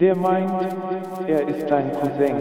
Der meint, er ist dein Cousin.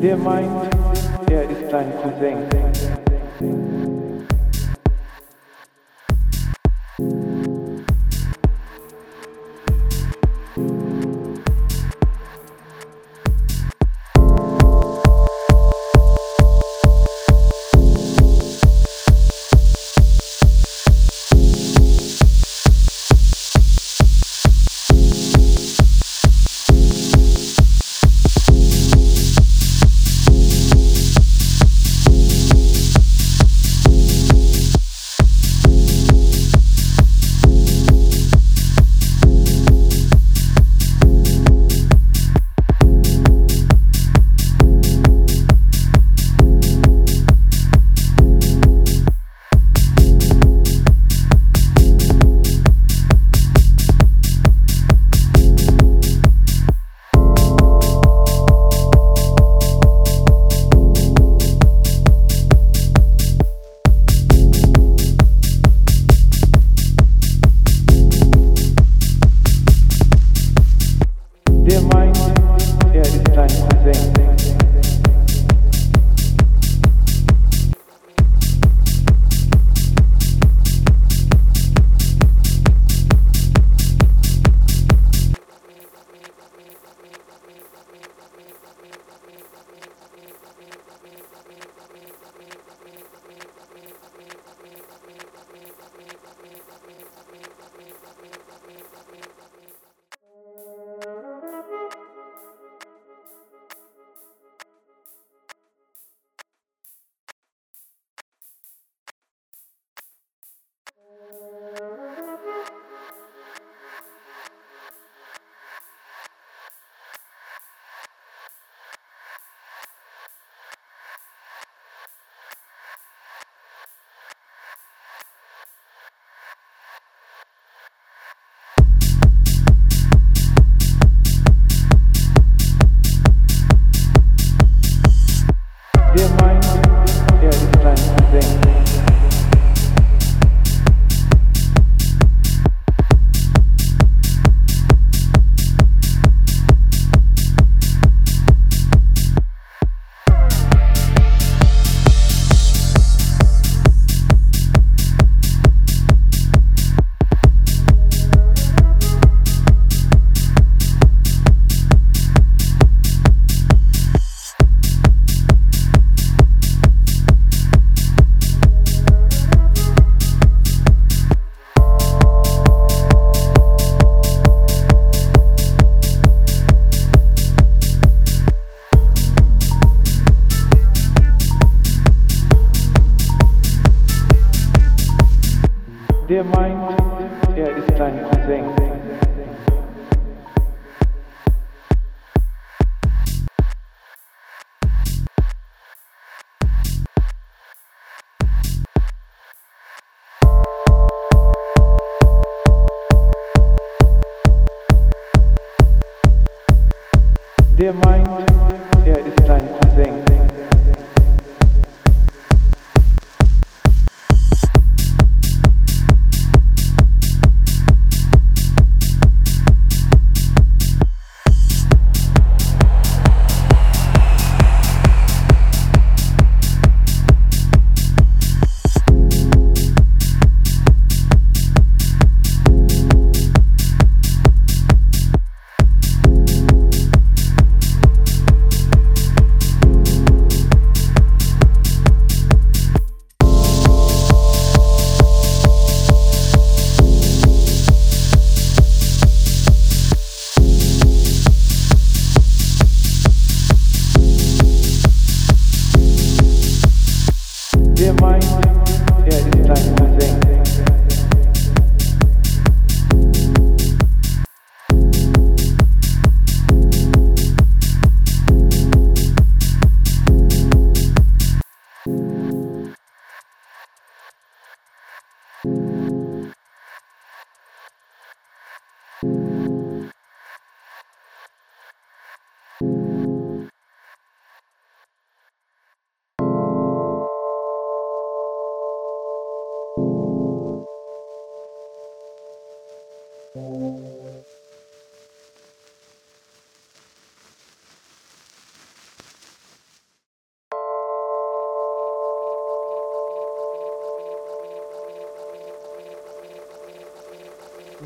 Der meint, er ist dein Cousin. Der meint, er ist dein Cousin. demais realidades. É,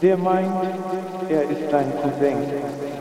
Der meint, er ist dein Cousin.